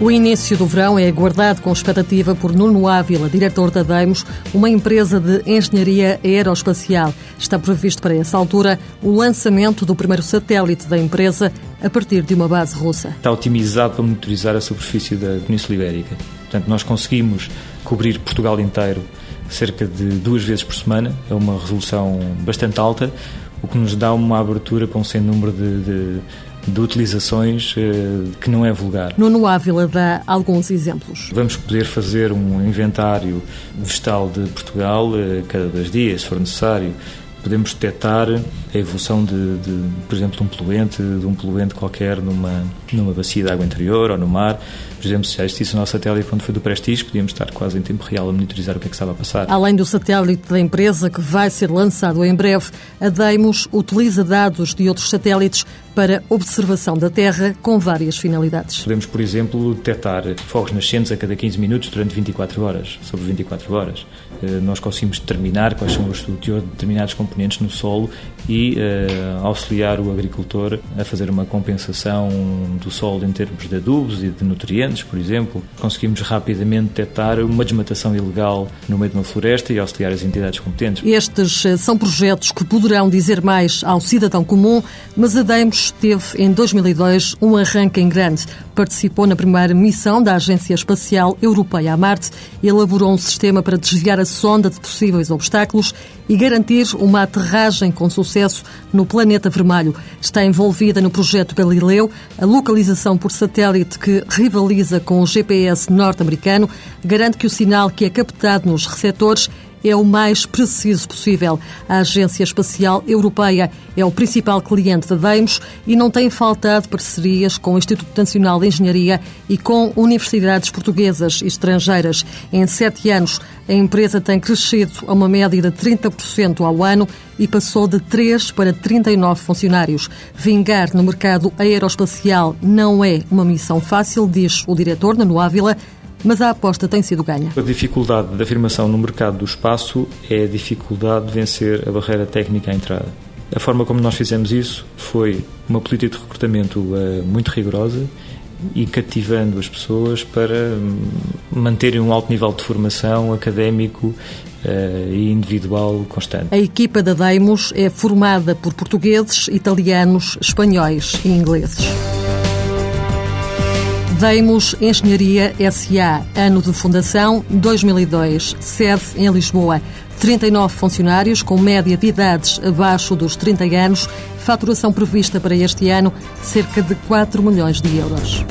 O início do verão é aguardado com expectativa por Nuno Ávila, diretor da Deimos, uma empresa de engenharia aeroespacial. Está previsto para essa altura o lançamento do primeiro satélite da empresa a partir de uma base russa. Está otimizado para monitorizar a superfície da Península Ibérica. Portanto, nós conseguimos cobrir Portugal inteiro cerca de duas vezes por semana, é uma resolução bastante alta, o que nos dá uma abertura para um sem número de, de de utilizações eh, que não é vulgar. Nuno Ávila dá alguns exemplos. Vamos poder fazer um inventário vegetal de Portugal eh, cada dois dias, se for necessário. Podemos detectar a evolução de, de, por exemplo, de um poluente, de um poluente qualquer numa, numa bacia de água interior ou no mar. Por exemplo, se já existisse o nosso satélite quando foi do Prestige, podíamos estar quase em tempo real a monitorizar o que é que estava a passar. Além do satélite da empresa, que vai ser lançado em breve, a Deimos utiliza dados de outros satélites para observação da Terra com várias finalidades. Podemos, por exemplo, detectar fogos nascentes a cada 15 minutos durante 24 horas, sobre 24 horas. Eh, nós conseguimos determinar quais são os teor de determinados componentes no solo e uh, auxiliar o agricultor a fazer uma compensação do solo em termos de adubos e de nutrientes por exemplo. Conseguimos rapidamente detectar uma desmatação ilegal no meio de uma floresta e auxiliar as entidades competentes. Estes eh, são projetos que poderão dizer mais ao cidadão comum, mas a Demos teve em 2002 um arranque em grande. Participou na primeira missão da Agência Espacial Europeia a Marte, elaborou um sistema para desviar a sonda de possíveis obstáculos e garantir uma aterragem com sucesso no planeta vermelho. Está envolvida no projeto Galileu, a localização por satélite que rivaliza com o GPS norte-americano, garante que o sinal que é captado nos receptores é o mais preciso possível. A Agência Espacial Europeia é o principal cliente da Deimos e não tem faltado parcerias com o Instituto Nacional de Engenharia e com universidades portuguesas e estrangeiras. Em sete anos, a empresa tem crescido a uma média de 30% ao ano e passou de 3 para 39 funcionários. Vingar no mercado aeroespacial não é uma missão fácil, diz o diretor, Nano Ávila, mas a aposta tem sido ganha. A dificuldade da afirmação no mercado do espaço é a dificuldade de vencer a barreira técnica à entrada. A forma como nós fizemos isso foi uma política de recrutamento uh, muito rigorosa e cativando as pessoas para hum, manterem um alto nível de formação académico uh, e individual constante. A equipa da Deimos é formada por portugueses, italianos, espanhóis e ingleses. Deimos Engenharia SA, ano de fundação 2002, sede em Lisboa. 39 funcionários com média de idades abaixo dos 30 anos, faturação prevista para este ano cerca de 4 milhões de euros.